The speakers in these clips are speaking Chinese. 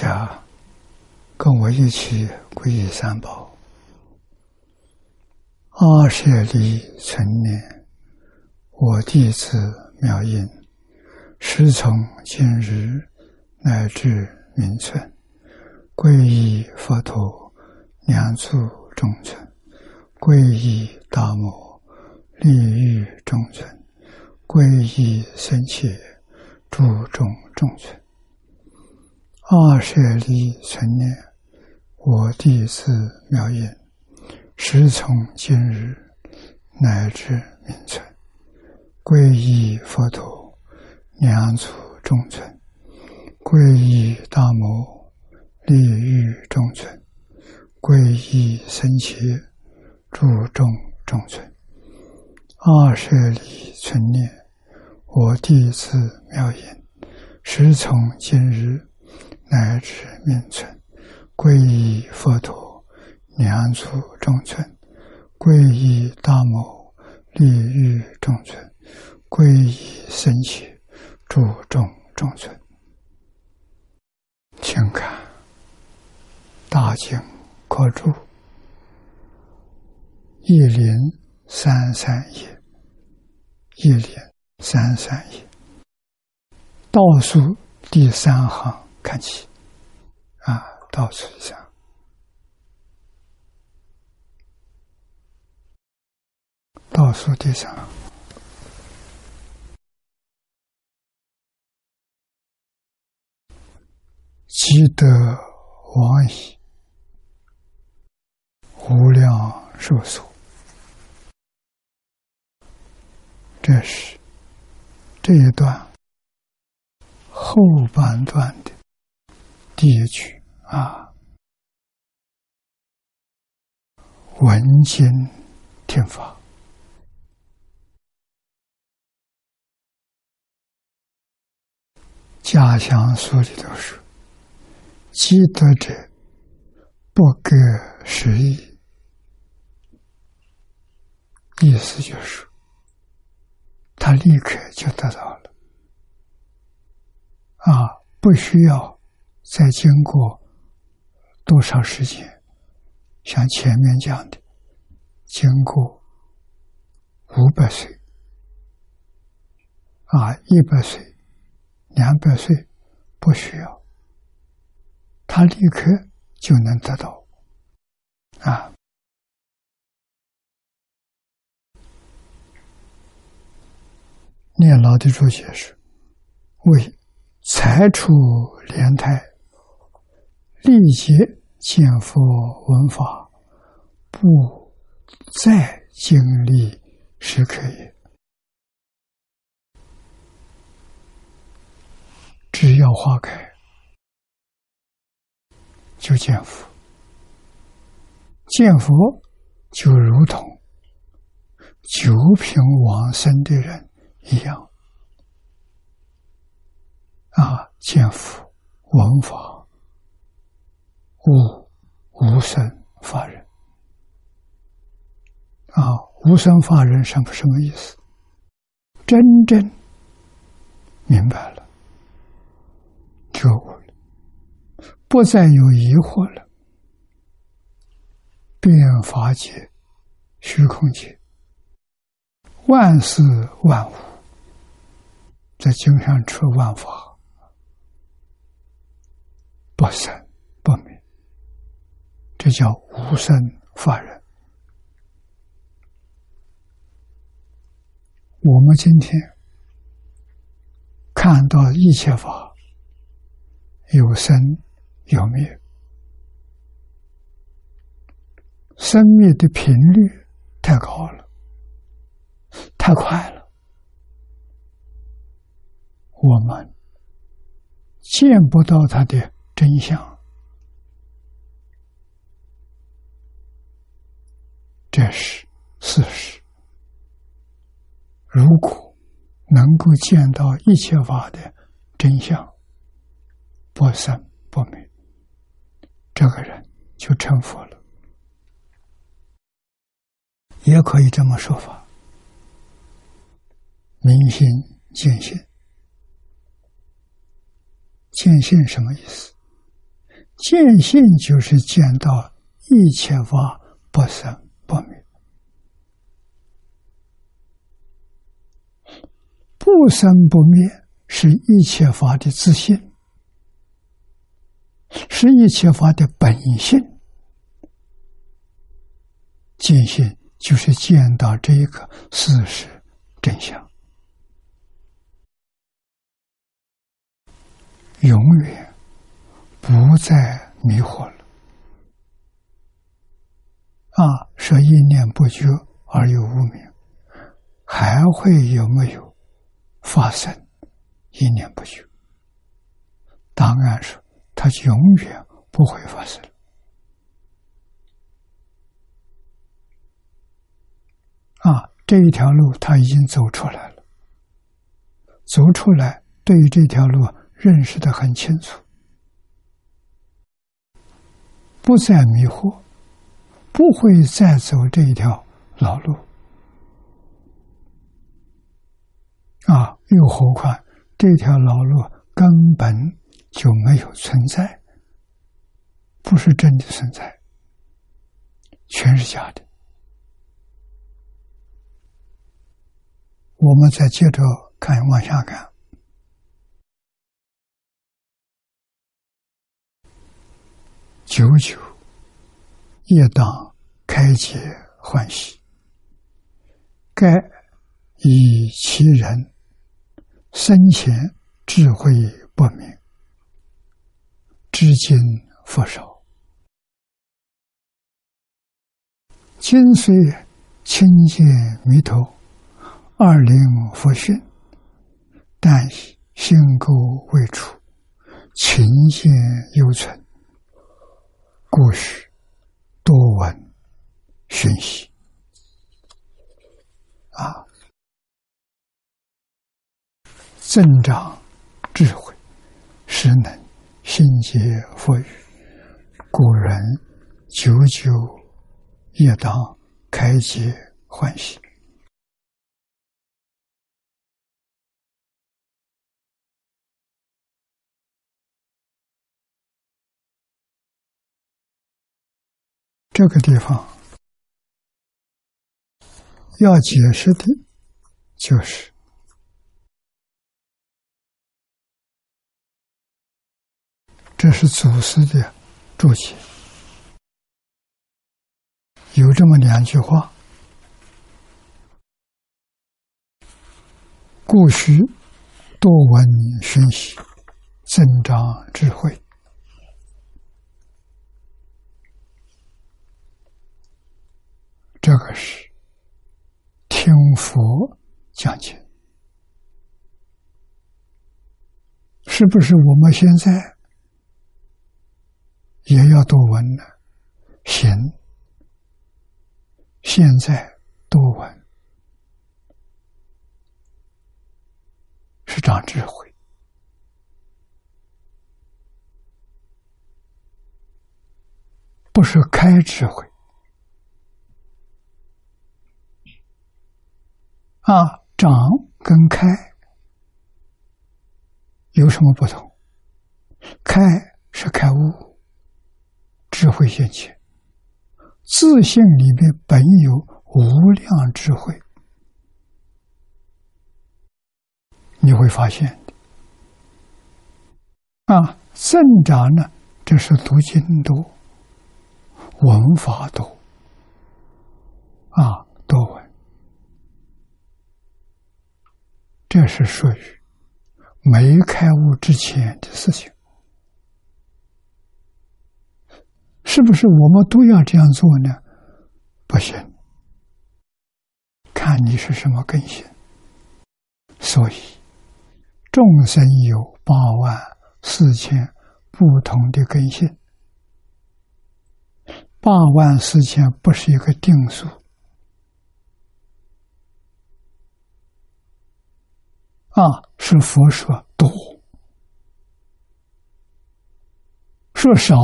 家跟我一起皈依三宝。阿舍利存念，我弟子妙音，师从今日乃至明存。皈依佛陀，两足中尊；皈依大摩，利欲中尊；皈依僧伽，注重中尊。二舍利存念，我弟子妙音，时从今日乃至明存，皈依佛陀，两足中尊；皈依大摩。利欲中存，皈依僧伽，注重中存。二舍利存念，我弟子妙音，时从今日乃至命存，皈依佛陀，两足众存；皈依大摩，利欲众存；皈依僧伽，注重中存。请看。大经可注，一零三三页，一零三三页，倒数第三行看起，啊，倒数一下，倒数第三。行，积德往矣。无量寿所，这是这一段后半段的第一句啊。闻经听法，家乡书里头说：“积德者，不隔时宜。”意思就是，他立刻就得到了，啊，不需要再经过多少时间，像前面讲的，经过五百岁，啊，一百岁、两百岁，不需要，他立刻就能得到，啊。念老的注解是：为才出莲台，历劫见佛闻法，不再经历时刻也。只要花开，就见佛；见佛就如同九品往生的人。一样啊，见佛闻法，无无生法人啊，无生法人什么什么意思？真正明白了，觉悟了，不再有疑惑了，变法界、虚空界、万事万物。在经上出万法，不生，这叫无生法忍。我们今天看到一切法有生有灭，生灭的频率太高了，太快了。我们见不到它的真相，是事实。如果能够见到一切法的真相，不生不灭，这个人就成佛了，也可以这么说法。明心见性，见性什么意思？见性就是见到一切法不生不灭，不生不灭是一切法的自信，是一切法的本性。见性就是见到这一个事实真相。永远不再迷惑了啊！说一念不绝而有无明，还会有没有发生一念不绝？答案是，它永远不会发生。啊，这一条路他已经走出来了，走出来，对于这条路。认识的很清楚，不再迷惑，不会再走这一条老路啊！又何况这条老路根本就没有存在，不是真的存在，全是假的。我们再接着看，往下看。久久夜当开解欢喜，该以其人生前智慧不明，至今佛少。今虽亲见弥陀，二灵佛训，但心垢未除，情见犹存。故事多闻讯息啊，增长智慧，使能心结佛语。古人久久夜当开解欢喜。这个地方要解释的，就是这是祖师的注解，有这么两句话：故须多闻熏习，增长智慧。这个是听佛讲解，是不是我们现在也要多闻呢？行，现在多闻是长智慧，不是开智慧。啊，长跟开有什么不同？开是开悟，智慧现前，自信里面本有无量智慧，你会发现啊，增长呢，这是读经多，文法多，啊，多闻。这是属于没开悟之前的事情，是不是我们都要这样做呢？不行，看你是什么根性。所以，众生有八万四千不同的根性，八万四千不是一个定数。啊，是佛说多，说少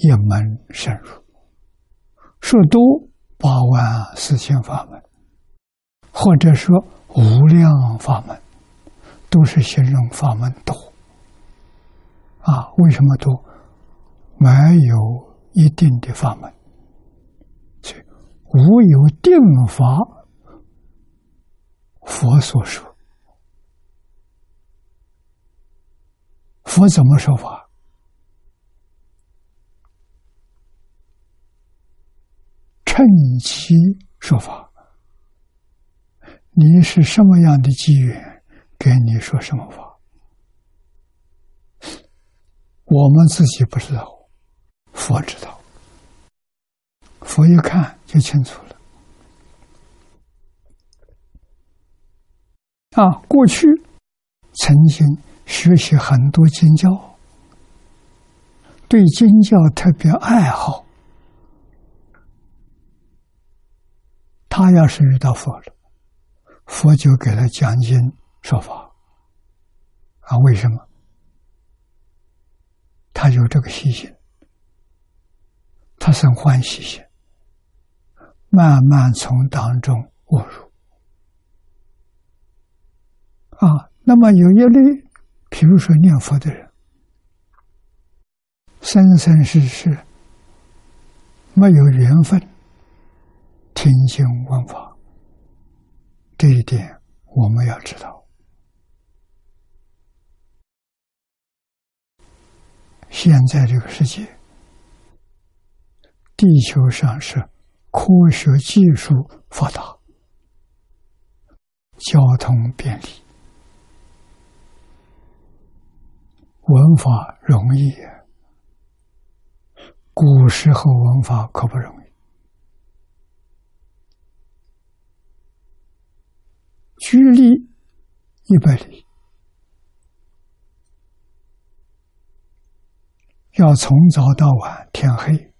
一门深入，说多八万四千法门，或者说无量法门，都是形容法门多。啊，为什么多？没有一定的法门，无有定法，佛所说。佛怎么说法？趁机说法。你是什么样的机缘，跟你说什么法？我们自己不知道。佛知道，佛一看就清楚了。啊，过去曾经学习很多经教，对经教特别爱好。他要是遇到佛了，佛就给他讲经说法。啊，为什么？他有这个信心。他生欢喜心，慢慢从当中悟入啊。那么有一类，比如说念佛的人，生生世世没有缘分听经闻法，这一点我们要知道。现在这个世界。地球上是科学技术发达，交通便利，文法容易。古时候文法可不容易，距离一百里，要从早到晚，天黑。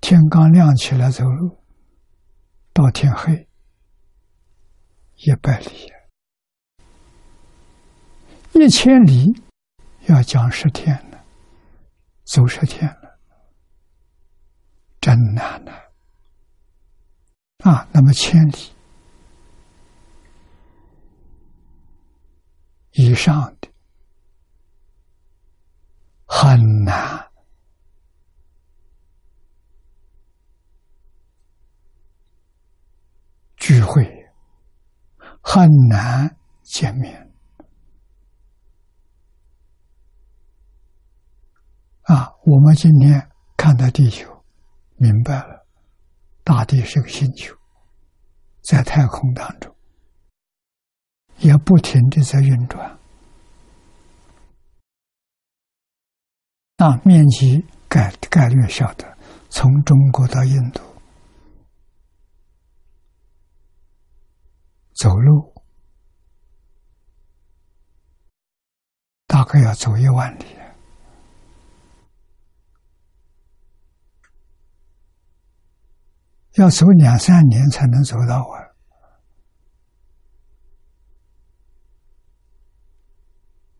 天刚亮起来走路，到天黑，一百里，一千里要讲十天了，走十天了，真难呐！啊，那么千里以上的很难。聚会很难见面啊！我们今天看到地球，明白了，大地是个星球，在太空当中，也不停的在运转。啊，面积概概率晓得，从中国到印度。走路大概要走一万里，要走两三年才能走到啊！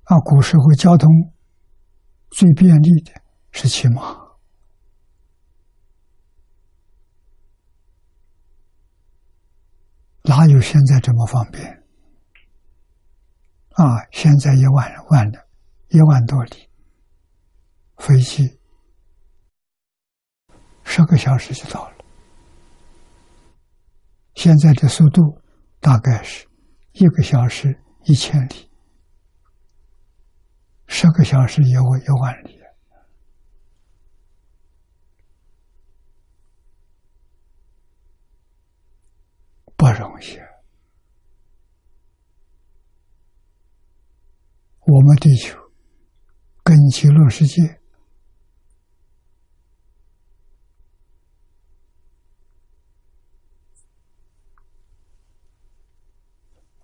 啊，古时候交通最便利的是骑马。哪有现在这么方便？啊，现在一万万的，一万多里，飞机十个小时就到了。现在的速度大概是一个小时一千里，十个小时一万一万里。不容易。我们地球跟极乐世界，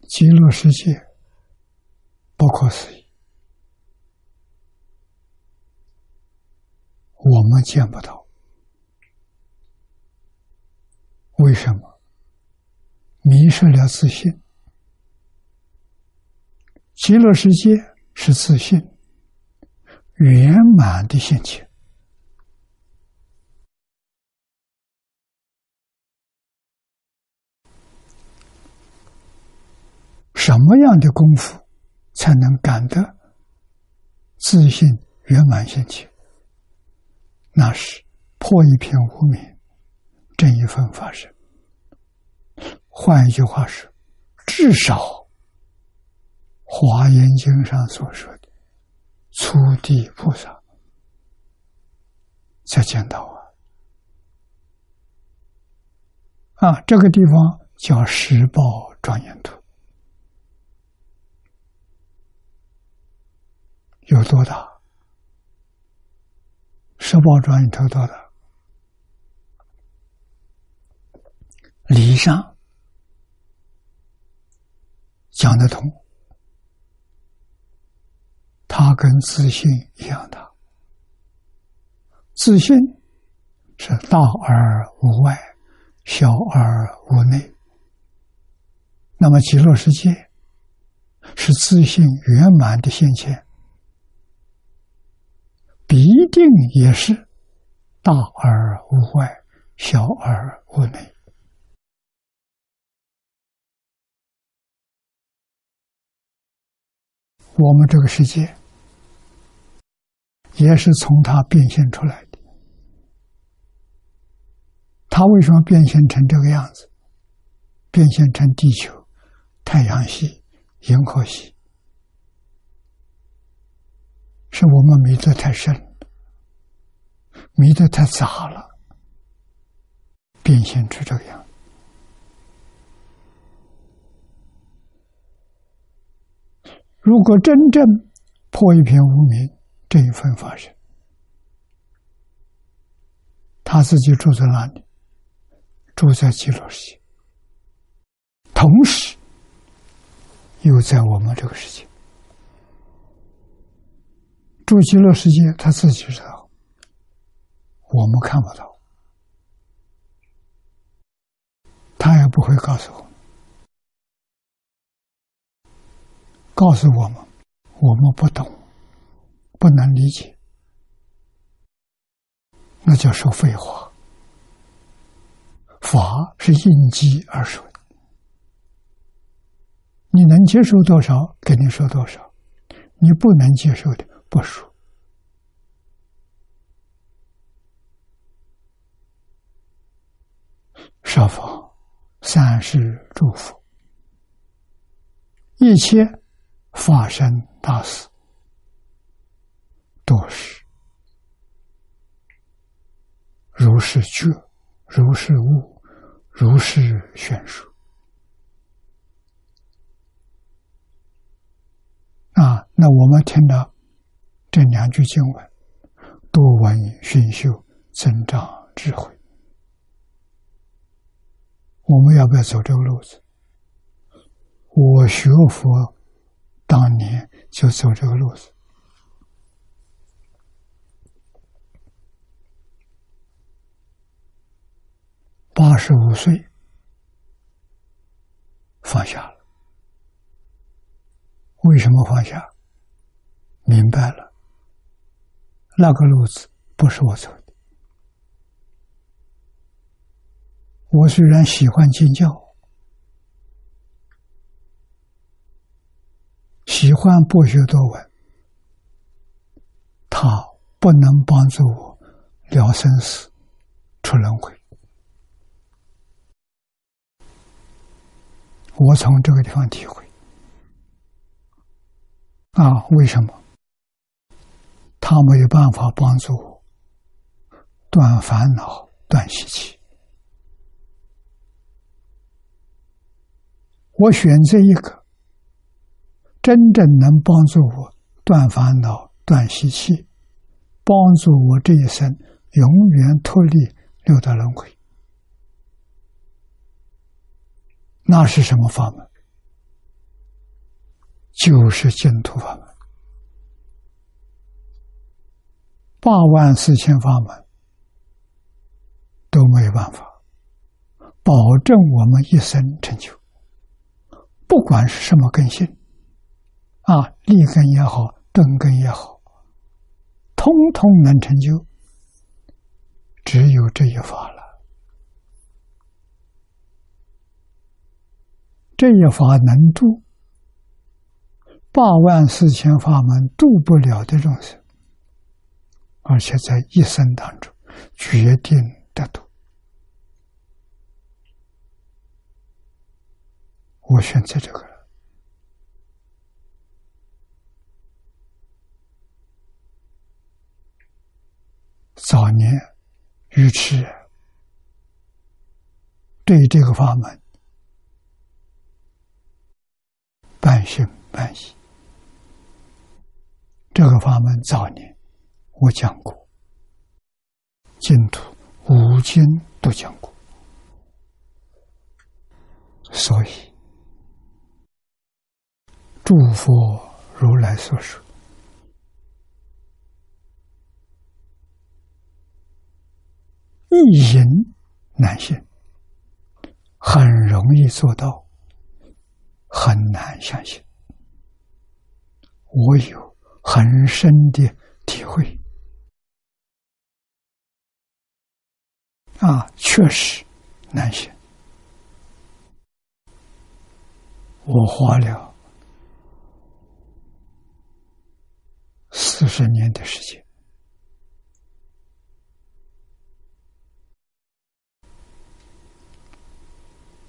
极乐世界不可思议，我见不到。为什么迷失了自信？极乐世界是自信圆满的心情。什么样的功夫才能感得自信圆满心情？那是破一片无明，正一份法身。换一句话说，至少《华严经》上所说的初地菩萨才见到啊！啊，这个地方叫十报庄严图，有多大？十报庄严图多大？理上讲得通，它跟自信一样大。自信是大而无外，小而无内。那么极乐世界是自信圆满的现前，一定也是大而无外，小而无内。我们这个世界也是从它变现出来的。它为什么变现成这个样子？变现成地球、太阳系、银河系，是我们迷得太深，迷得太杂了，变现出这个样。如果真正破一片无明，这一份法身，他自己住在哪里？住在极乐世界，同时又在我们这个世界住极乐世界，他自己知道，我们看不到，他也不会告诉我。告诉我们，我们不懂，不能理解，那叫说废话。法是应机而说，你能接受多少，给你说多少；你不能接受的，不说。设法三世诸佛，一切。发生大事，都是如是觉，如是悟，如是宣说。啊，那我们听到这两句经文，多闻熏修，增长智慧。我们要不要走这个路子？我学佛。当年就走这个路子，八十五岁放下了。为什么放下？明白了，那个路子不是我走的。我虽然喜欢进教。喜欢博学多闻，他不能帮助我了生死、出轮回。我从这个地方体会啊，为什么他没有办法帮助我断烦恼、断习气？我选择一个。真正能帮助我断烦恼、断习气，帮助我这一生永远脱离六道轮回，那是什么法门？就是净土法门。八万四千法门都没有办法保证我们一生成就，不管是什么根性。啊，立根也好，顿根也好，通通能成就，只有这一法了。这一法能度，八万四千法门度不了的众生，而且在一生当中决定得度。我选择这个了。早年愚痴，对这个法门半信半疑。这个法门早年我讲过，净土五经都讲过，所以诸佛如来所说，一因难信，很容易做到，很难相信。我有。很深的体会啊，确实难行。我花了四十年的时间，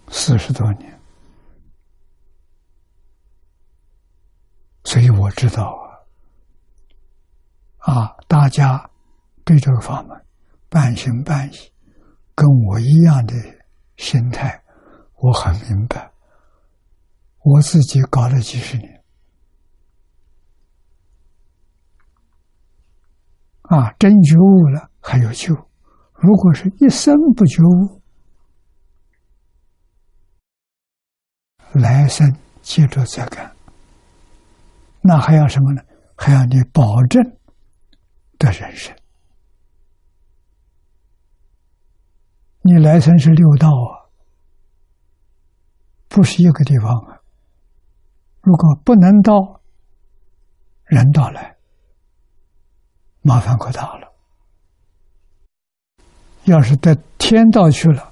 四十多年，所以我知道啊。啊，大家对这个法门半信半疑，跟我一样的心态，我很明白。我自己搞了几十年，啊，真觉悟了还有救；如果是一生不觉悟，来生接着再干，那还要什么呢？还要你保证。的人生，你来生是六道啊，不是一个地方啊。如果不能到人道来，麻烦可大了。要是在天道去了，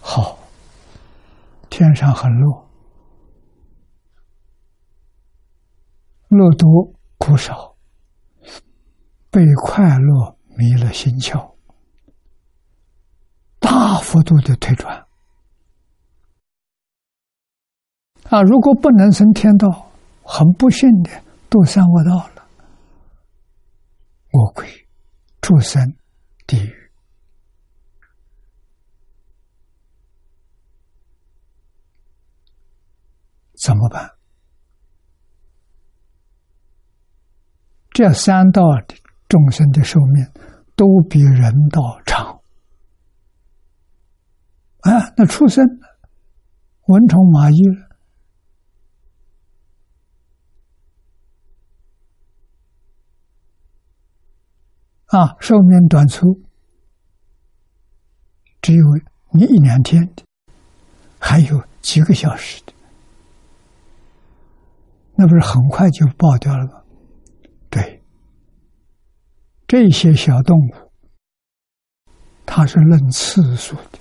好，天上很乐，乐多苦少。被快乐迷了心窍，大幅度的退转啊！如果不能升天道，很不幸的堕三恶道了，魔鬼、畜生、地狱，怎么办？这三道的。众生的寿命都比人道长啊！那畜生、蚊虫、蚂蚁啊，寿命短促，只有你一两天的，还有几个小时的，那不是很快就爆掉了吗？对这些小动物，它是论次数的，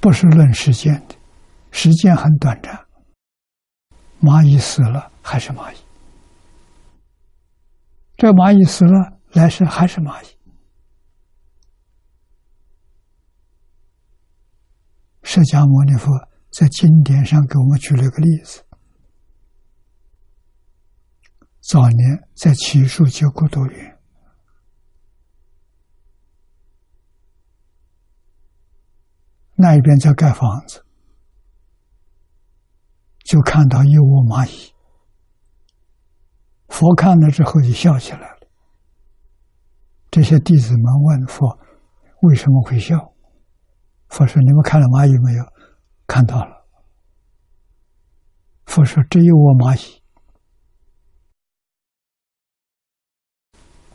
不是论时间的。时间很短暂，蚂蚁死了还是蚂蚁，这蚂蚁死了来世还是蚂蚁。释迦牟尼佛在经典上给我们举了个例子。早年在奇树救孤独园，那一边在盖房子，就看到一窝蚂蚁。佛看了之后就笑起来了。这些弟子们问佛：“为什么会笑？”佛说：“你们看了蚂蚁没有？看到了。”佛说：“只有我蚂蚁。”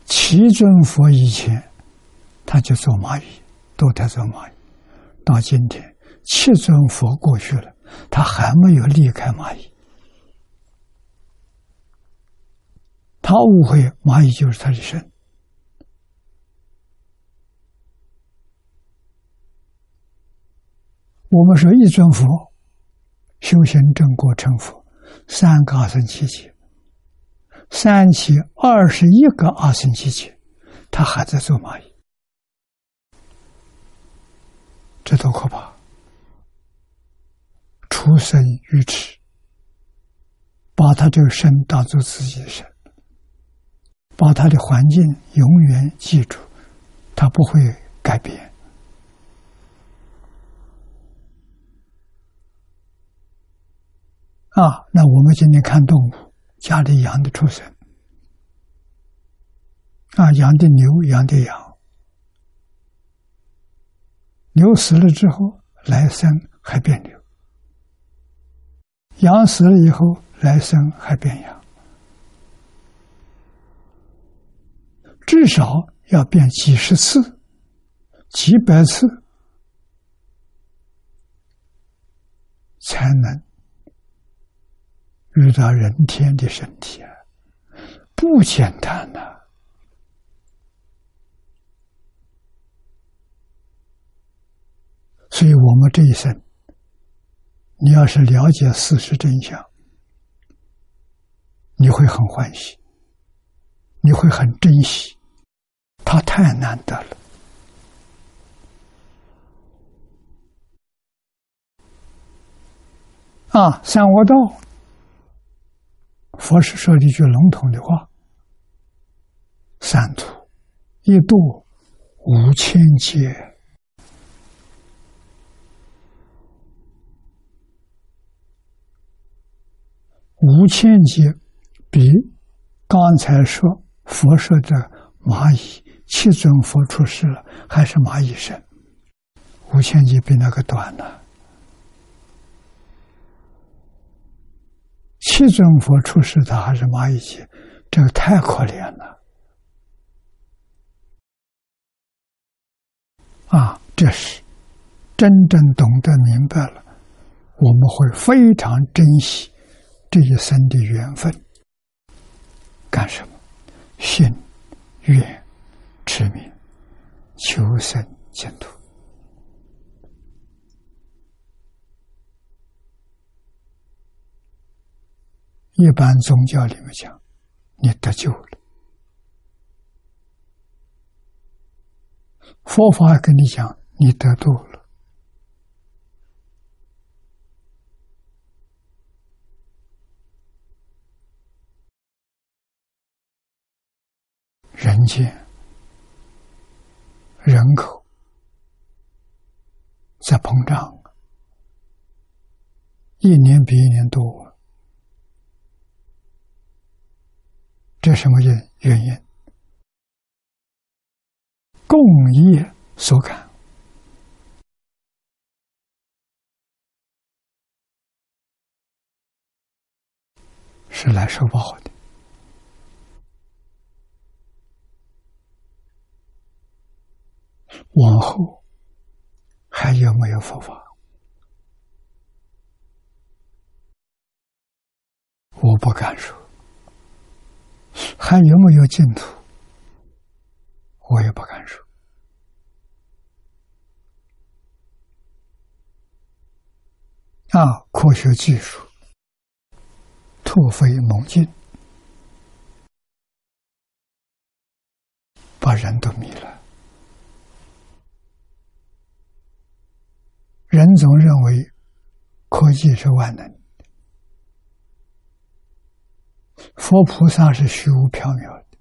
七尊佛以前，他就做蚂蚁，都在做蚂蚁。到今天，七尊佛过去了，他还没有离开蚂蚁。他误会蚂蚁就是他的身。我们说一尊佛修行正果成佛，三个阿僧祇劫，三起二十一个阿僧祇劫，他还在做蚂蚁，这多可怕！出生愚痴，把他这个身当做自己的身，把他的环境永远记住，他不会改变。啊，那我们今天看动物，家里养的畜生，啊，养的牛，养的羊，牛死了之后来生还变牛，羊死了以后来生还变羊，至少要变几十次、几百次，才能。遇到人天的身体啊，不简单呐！所以，我们这一生，你要是了解事实真相，你会很欢喜，你会很珍惜，他太难得了啊！三恶道。佛是说了一句笼统的话：“三途一度五千劫，五千劫比刚才说佛说的蚂蚁七尊佛出世了，还是蚂蚁身，五千劫比那个短呢。”七尊佛出世，他还是蚂蚁界，这个太可怜了。啊，这是真正懂得明白了，我们会非常珍惜这一生的缘分。干什么？信、愿、持名、求生净土。一般宗教里面讲，你得救了。佛法跟你讲，你得度了。人间人口在膨胀，一年比一年多。这什么原原因？共业所感，是来受报的。往后还有没有佛法？我不敢说。还有没有净土？我也不敢说。啊，科学技术突飞猛进，把人都迷了。人总认为科技是万能的。佛菩萨是虚无缥缈的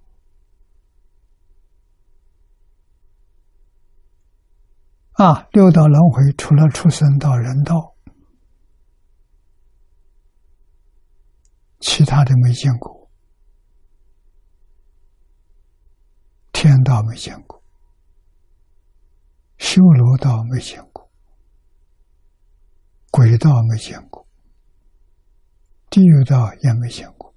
啊！六道轮回，除了出生到人道，其他的没见过。天道没见过，修罗道没见过，鬼道没见过，地狱道也没见过。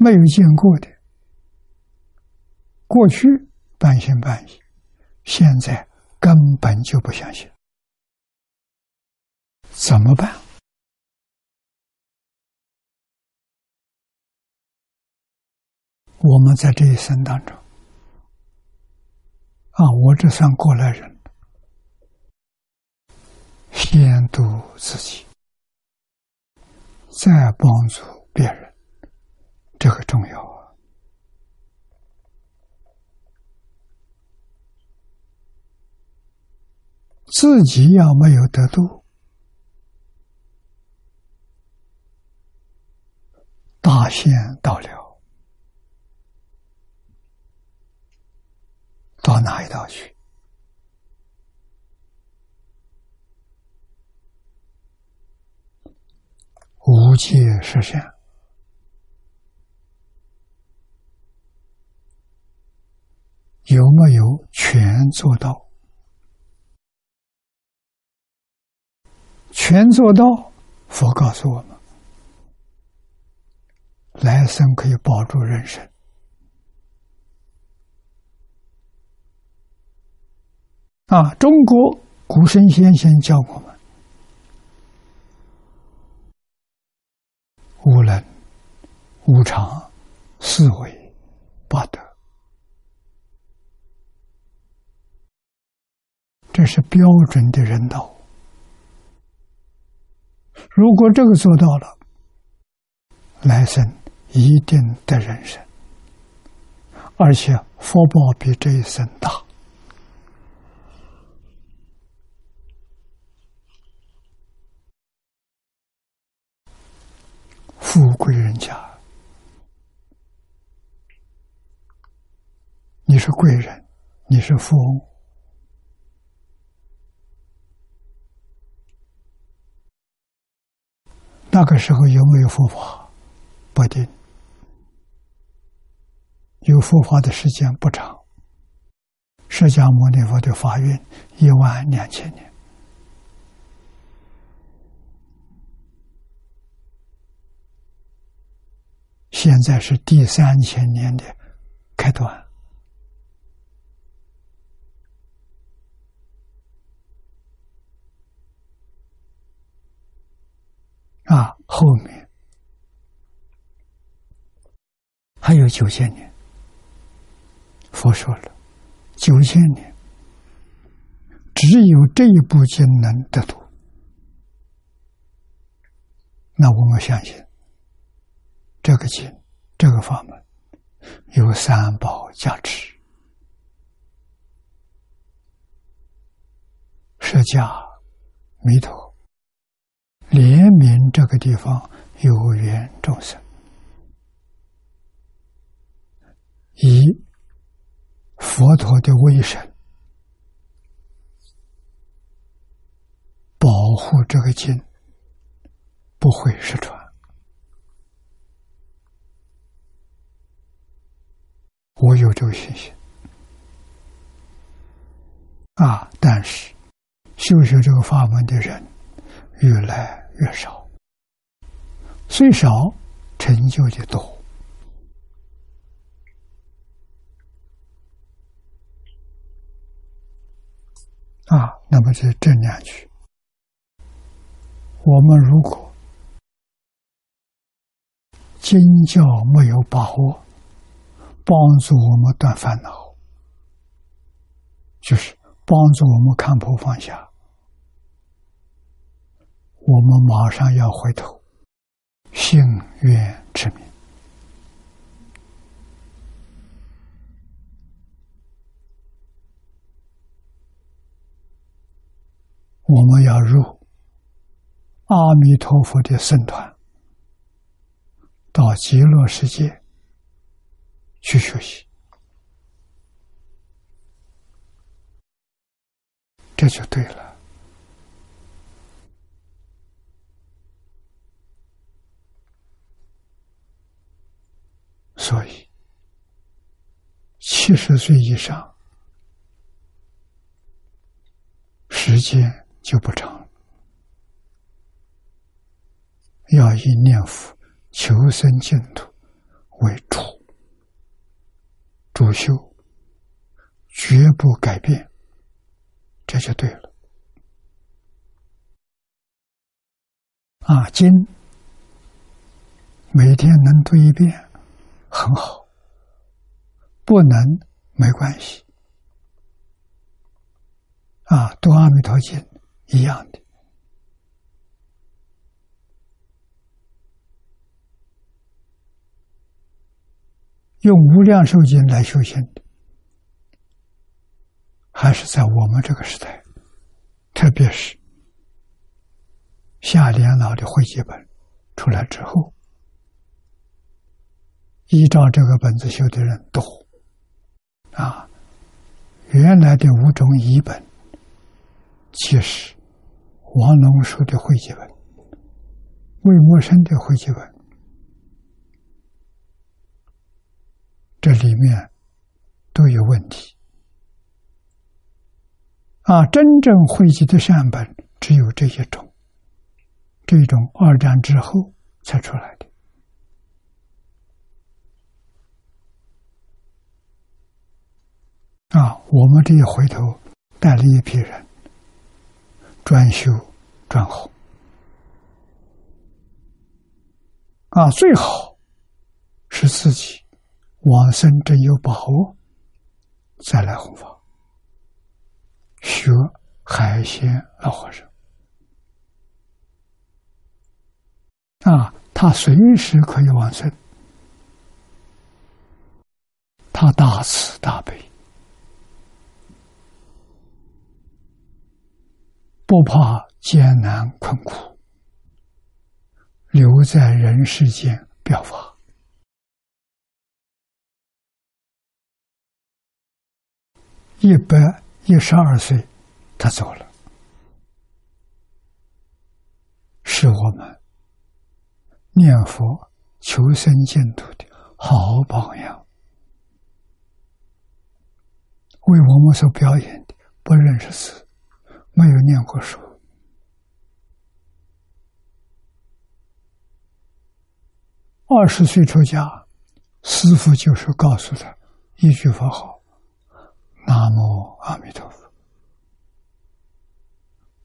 没有见过的，过去半信半疑，现在根本就不相信，怎么办？我们在这一生当中，啊，我这算过来人，先度自己，再帮助别人，这个重要啊！自己要没有得度，大限到了。到哪一道去？无界实现，有没有全做到？全做到，佛告诉我们，来生可以保住人生。啊！中国古圣先贤教我们：无能、无常、四维、八德，这是标准的人道。如果这个做到了，来生一定得人生，而且福报比这一生大。富贵人家，你是贵人，你是富翁。那个时候有没有佛法？不定。有佛法的时间不长。释迦牟尼佛的法运一万两千年。现在是第三千年的开端啊，后面还有九千年。佛说了，九千年只有这一部经能得度，那我们相信。这个经，这个法门有三宝加持，释迦弥陀怜悯这个地方有缘众生，以佛陀的威神保护这个经不会失传。我有这个信心啊！但是修学这个法门的人越来越少，虽少成就的多啊。那么这这两句，我们如果经教没有把握。帮助我们断烦恼，就是帮助我们看破放下。我们马上要回头，幸愿之名，我们要入阿弥陀佛的僧团，到极乐世界。去学习，这就对了。所以，七十岁以上，时间就不长，要以念佛求生净土为主。主修，绝不改变，这就对了。啊，经每天能读一遍，很好。不能没关系。啊，读阿弥陀经一样的，用无量寿经来修行的，还是在我们这个时代，特别是夏莲老的汇集本出来之后，依照这个本子修的人多，啊，原来的五种译本。其实，王龙书的汇集本、魏默生的汇集本，这里面都有问题。啊，真正汇集的善本只有这一种，这种二战之后才出来的。啊，我们这一回头带了一批人。专修专好啊，最好是自己往生真有把握，再来弘法。学海鲜老和尚啊，他随时可以往生，他大慈大悲。不怕艰难困苦，留在人世间表法。一百一十二岁，他走了，是我们念佛求生净土的好榜样，为我们所表演的，不认识字。没有念过书，二十岁出家，师傅就是告诉他一句佛号：“南无阿弥陀佛”，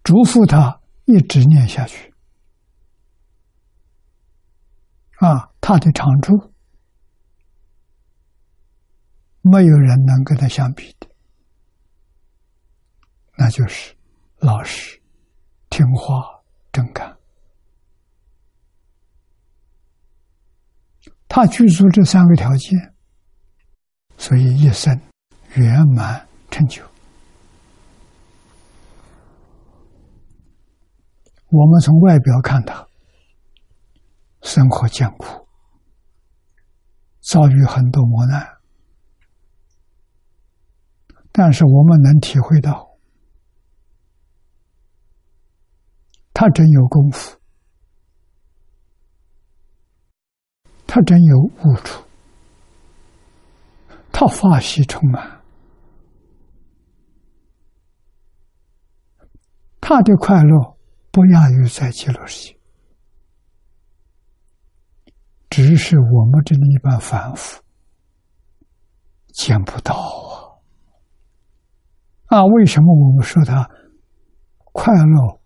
嘱咐他一直念下去。啊，他的长处，没有人能跟他相比的，那就是。老实、听话、正干，他具足这三个条件，所以一生圆满成就。我们从外表看他，生活艰苦，遭遇很多磨难，但是我们能体会到。他真有功夫，他真有悟处，他法喜充满，他的快乐不亚于在极乐世界，只是我们这里一般凡夫见不到啊！啊，为什么我们说他快乐？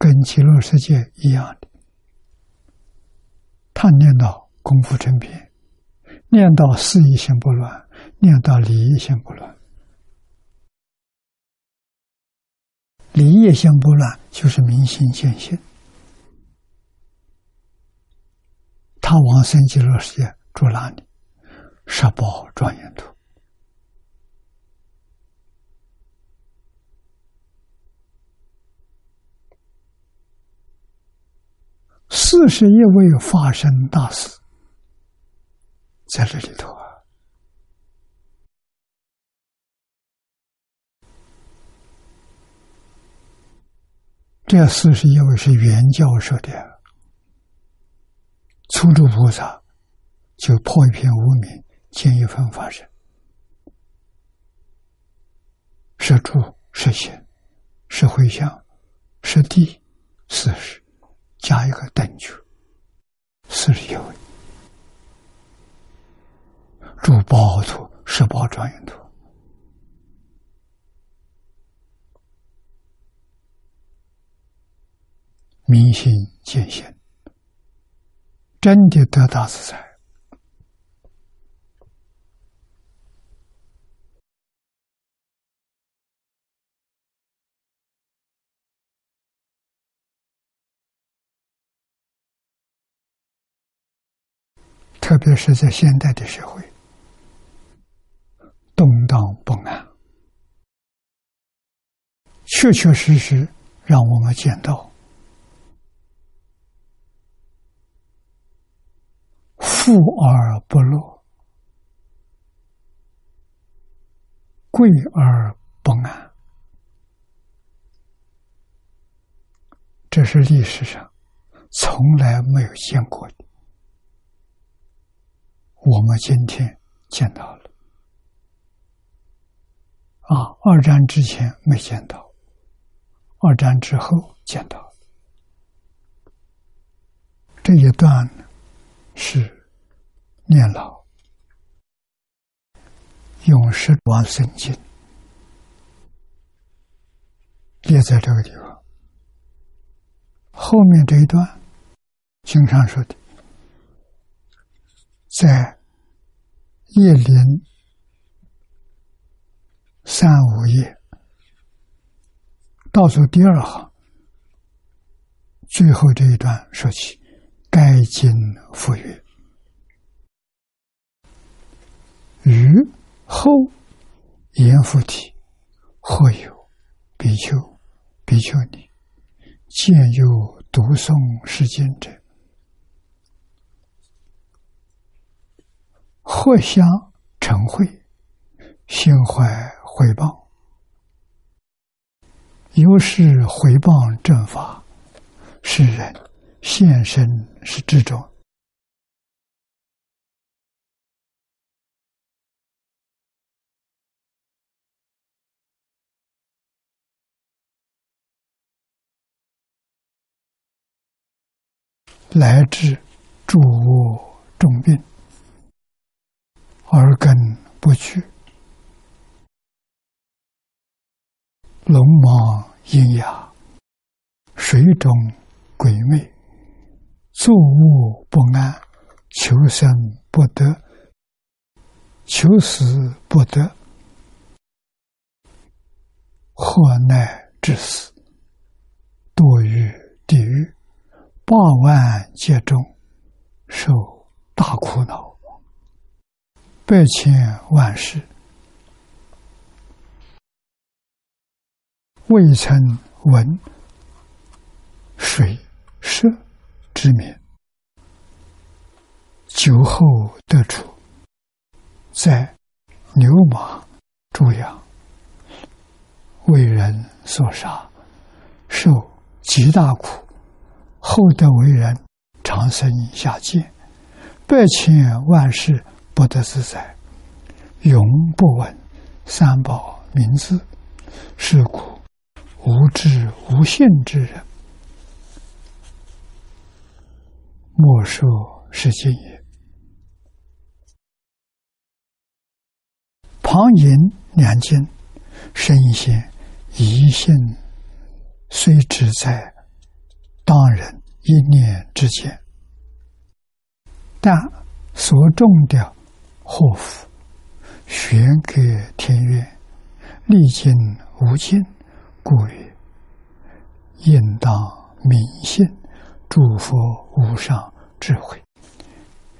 跟极乐世界一样的，他念到功夫成片，念到事意心不乱，念到理业心不乱。理业心不乱，就是明心见性。他往生极乐世界住哪里？十宝庄严土。四十一位化身大师在这里头啊，这四十一位是原教授的，初住菩萨就破一片无名，见一份法身，是住是显是回向是地四十。加一个等距，四十一位，住宝土十八庄严图，明心见性，真的得大自在。特别是在现代的社会，动荡不安，确确实实让我们见到富而不乐，贵而不安，这是历史上从来没有见过的。我们今天见到了，啊，二战之前没见到，二战之后见到这一段是念老用十往生经列在这个地方，后面这一段经常说的。在叶林三五页倒数第二行最后这一段说起：“该经复曰，于后言复体，或有比丘、比丘尼见有读诵是经者。”或相成会，心怀回谤，由是回谤正法，是人现身是之中，来至诸我重病。耳根不具，龙毛阴牙，水中鬼魅，坐卧不安，求生不得，求死不得，祸乃至死，堕于地狱，八万劫中，受大苦恼。百千万世，未曾闻水蛇之名，酒后得出，在牛马猪羊为人所杀，受极大苦，后得为人长生下界，百千万世。不得自在，永不闻三宝名字，是故无知无信之人，莫说是经也。旁引两经，身先一性，虽只在当人一念之间，但所重的。祸福玄给天愿，历经无尽，故曰：应当明信，诸佛无上智慧。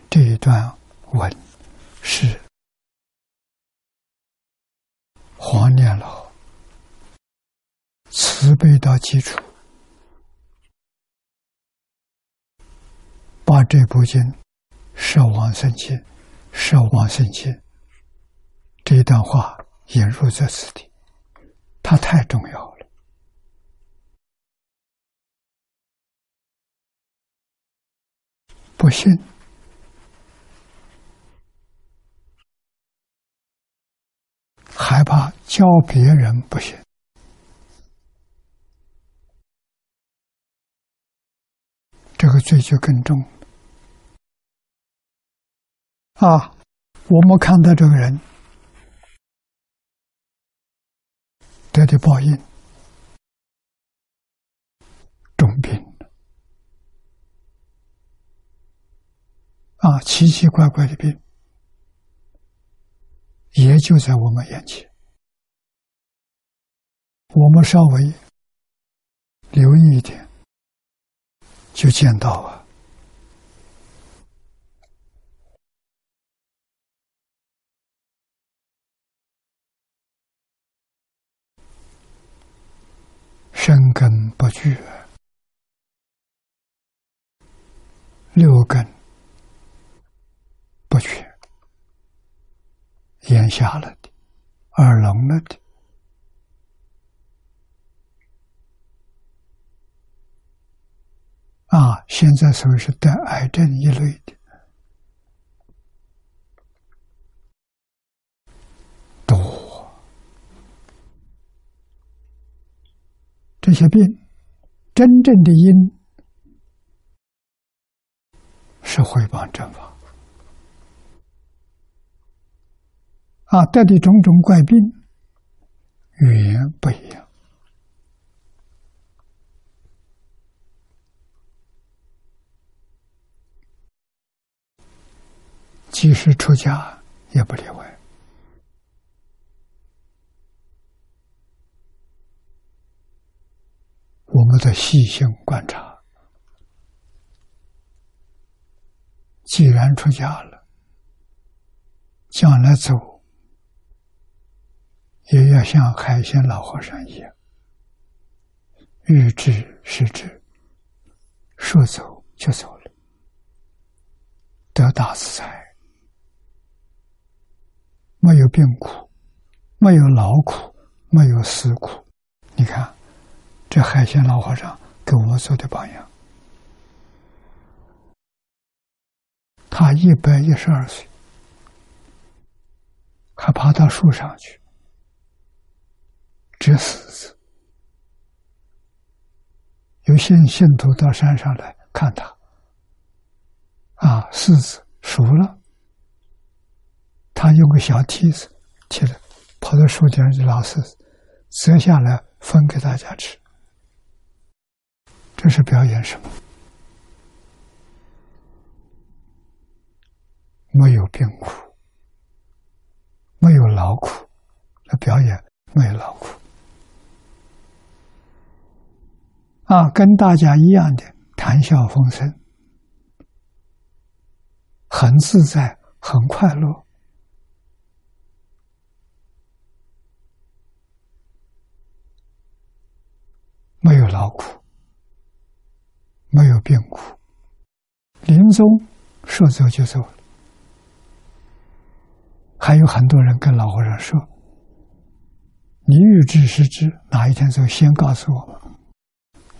这一段文是黄念老慈悲到基础，把这部经设往生经。是往生经这一段话引入在此地，它太重要了。不信，害怕教别人不信，这个罪就更重。啊，我们看到这个人得的报应，重病啊，奇奇怪怪的病，也就在我们眼前，我们稍微留意一点，就见到啊。生根不具，六根不全，眼瞎了的，耳聋了的，啊，现在所谓是得癌症一类的多。这些病，真正的因是回谤正法啊，得的种种怪病，语言不一样，即使出家也不例外。我们的细心观察，既然出家了，将来走也要像海鲜老和尚一样，欲知是知，说走就走了，得大自在，没有病苦，没有劳苦，没有死苦，你看。这海鲜老和尚给我们做的榜样。他一百一十二岁，还爬到树上去折柿子。有些信徒到山上来看他，啊，柿子熟了，他用个小梯子起来，跑到树顶去捞柿子，折下来分给大家吃。这是表演什么？没有病苦，没有劳苦，那表演没有劳苦啊，跟大家一样的谈笑风生，很自在，很快乐，没有劳苦。没有病苦，临终说走就走了。还有很多人跟老和尚说：“你预知时知，哪一天走，先告诉我们，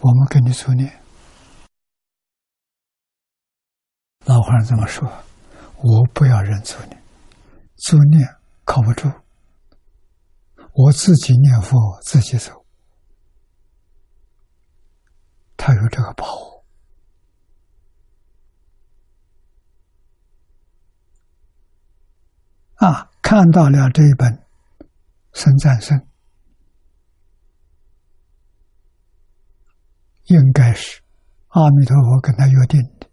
我们跟你做念。”老和尚这么说：“我不要人做念，做念靠不住，我自己念佛，自己走。”他有这个保护。啊，看到了这一本《生战胜》，应该是阿弥陀佛跟他约定的。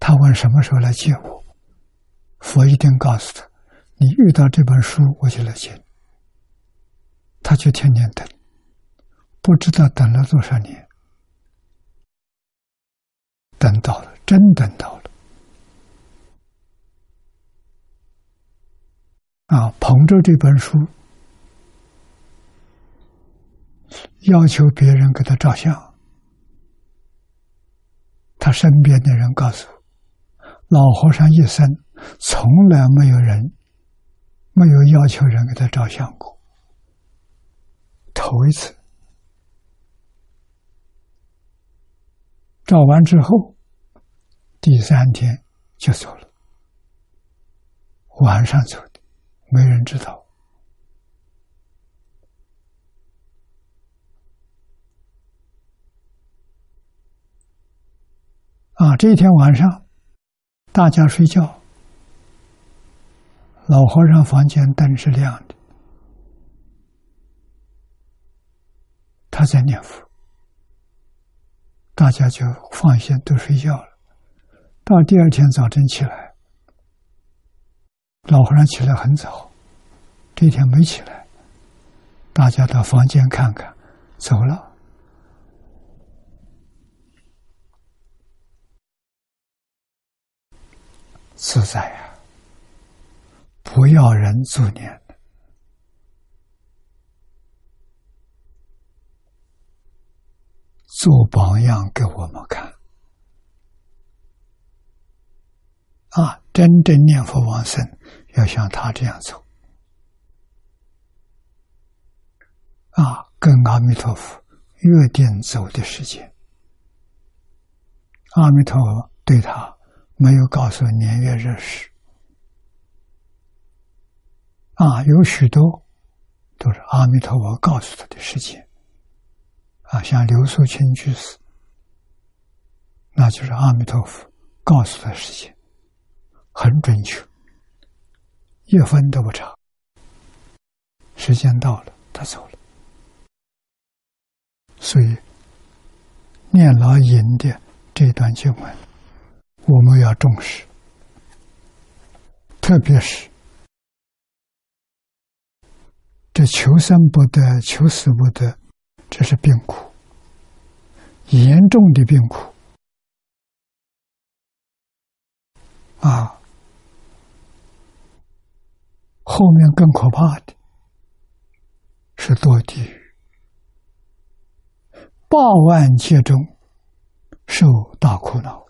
他问什么时候来接我，佛一定告诉他：你遇到这本书，我就来接。他就天天等，不知道等了多少年，等到了，真等到了。啊，捧着这本书，要求别人给他照相。他身边的人告诉老和尚一生从来没有人没有要求人给他照相过，头一次。照完之后，第三天就走了，晚上走的。没人知道啊！这一天晚上，大家睡觉，老和尚房间灯是亮的，他在念佛，大家就放心都睡觉了。到第二天早晨起来。老和尚起来很早，这一天没起来。大家到房间看看，走了。自在呀，不要人助念做榜样给我们看。啊，真正念佛往生，要像他这样走。啊，跟阿弥陀佛约定走的时间。阿弥陀佛对他没有告诉年月日时。啊，有许多都是阿弥陀佛告诉他的事情。啊，像刘素清居士，那就是阿弥陀佛告诉他事情。很准确，一分都不差。时间到了，他走了。所以，念老引的这段经文，我们要重视，特别是这求生不得、求死不得，这是病苦，严重的病苦啊。后面更可怕的是堕地狱，八万劫中受大苦恼，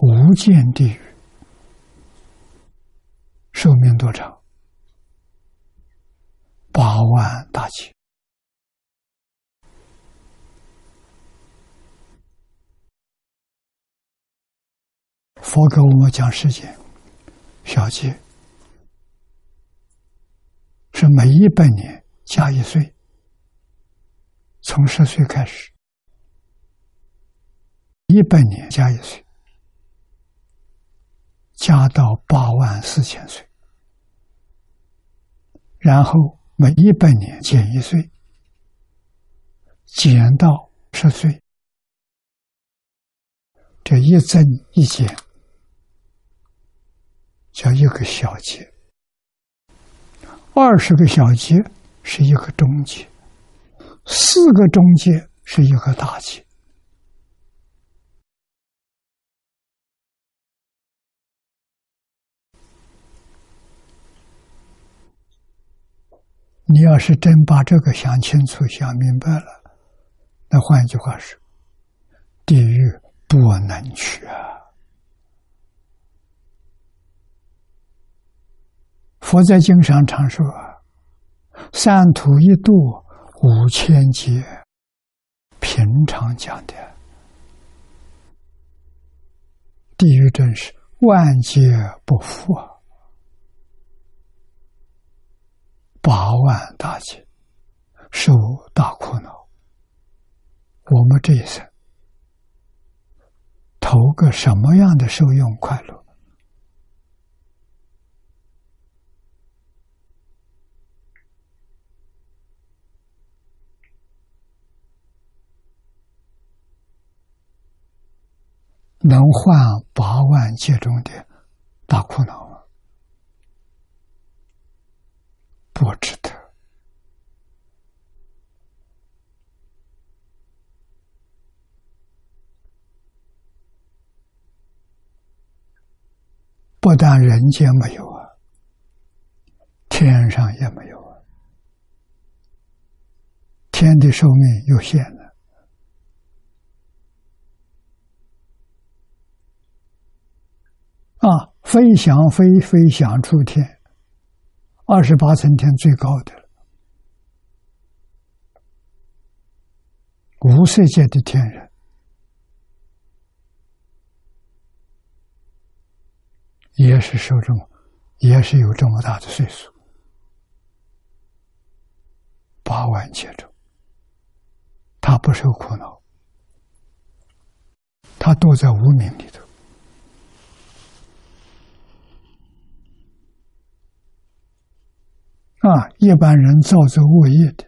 无间地狱寿命多长？八万大劫。佛给我们讲世间小劫，是每一百年加一岁，从十岁开始，一百年加一岁，加到八万四千岁，然后每一百年减一岁，减到十岁，这一增一减。叫一个小节，二十个小节是一个中节，四个中节是一个大节。你要是真把这个想清楚、想明白了，那换一句话是：地狱不能去啊。佛在经上常说：“三途一度五千劫，平常讲的地狱真是万劫不复啊，八万大劫，受大苦恼。我们这一生投个什么样的受用快乐？”能换八万劫中的大苦恼吗？不值得。不但人间没有啊，天上也没有啊。天的寿命有限的。啊，飞翔飞飞翔出天，二十八层天最高的了。无色界的天人也是受这么，也是有这么大的岁数，八万劫中，他不受苦恼，他躲在无名里头。啊，一般人造作恶业的，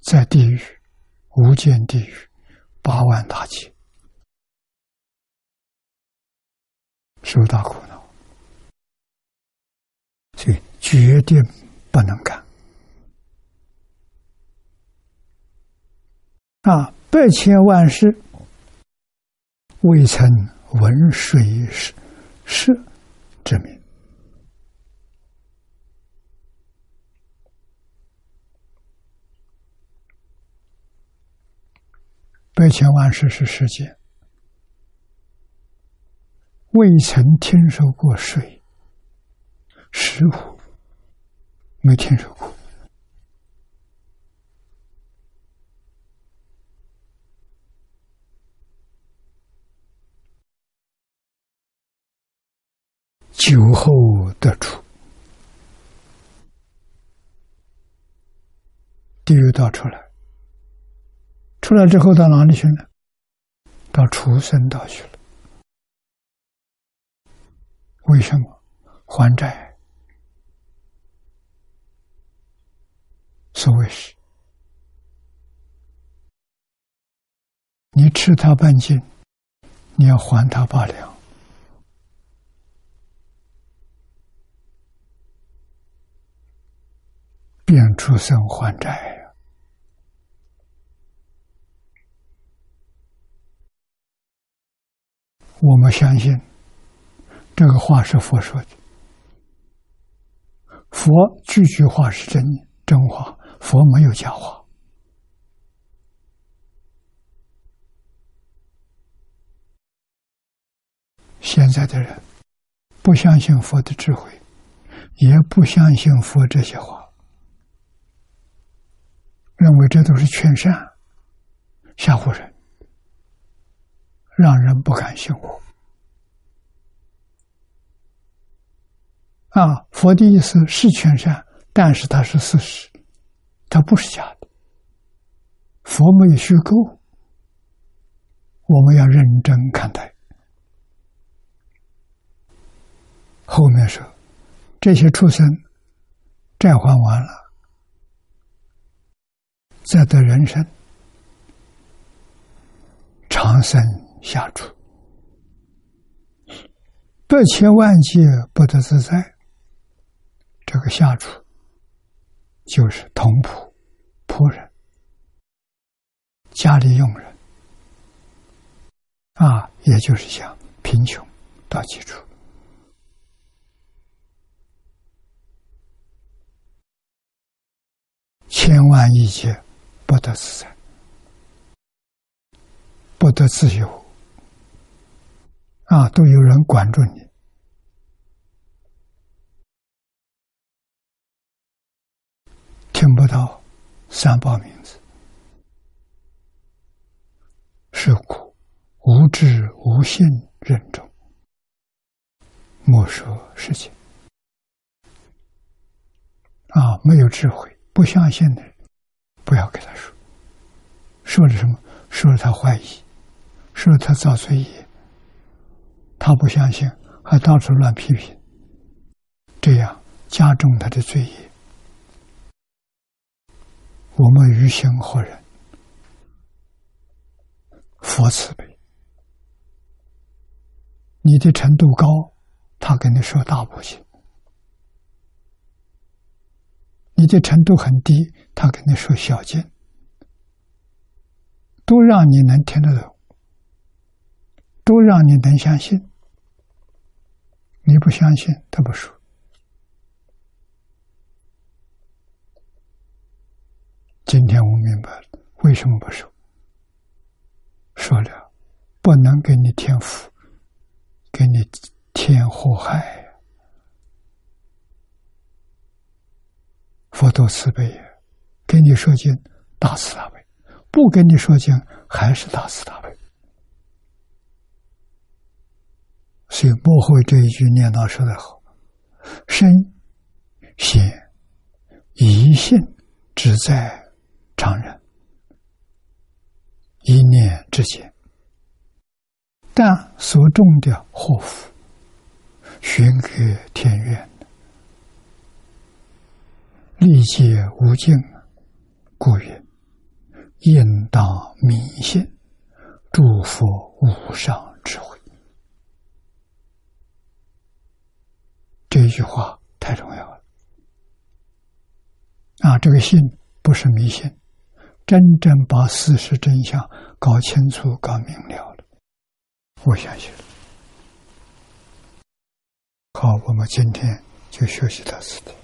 在地狱、无间地狱、八万大劫，受大苦恼，所以决定不能干。啊，百千万世未曾闻水是是之名。百千万世是世界，未曾听说过水、食物，没听说过。酒后得出，地狱道出来，出来之后到哪里去了？到畜生道去了。为什么？还债。所谓是，你吃他半斤，你要还他八两。变出生还债呀！我们相信这个话是佛说的，佛句句话是真真话，佛没有假话。现在的人不相信佛的智慧，也不相信佛这些话。认为这都是劝善，吓唬人，让人不敢信我。啊，佛的意思是劝善，但是它是事实，它不是假的。佛没有虚构，我们要认真看待。后面说，这些畜生债还完了。再得人生，长生下处，百千万劫不得自在。这个下处就是同仆、仆人、家里佣人啊，也就是讲贫穷到基础，千万亿劫。不得自在，不得自由，啊，都有人管住你，听不到三宝名字，是苦，无知无信任重，莫说事情，啊，没有智慧，不相信的人。不要给他说，说了什么？说了他怀疑，说了他造罪业，他不相信，还到处乱批评，这样加重他的罪业。我们于心何忍？佛慈悲，你的程度高，他跟你说大不行。你的程度很低，他跟你说小经，都让你能听得懂，都让你能相信。你不相信，他不说。今天我明白了，为什么不说？说了，不能给你添福，给你添祸害。佛多慈悲，给你说经大慈大悲，不给你说经还是大慈大悲。所以幕后这一句念叨说的好：“身显一性只在常人，一念之间，但所种的祸福，寻隔天愿。”历劫无尽，故曰：应当明心，祝福无上智慧。这一句话太重要了啊！这个信不是迷信，真正把事实真相搞清楚、搞明了了。我相信。好，我们今天就学习到此地。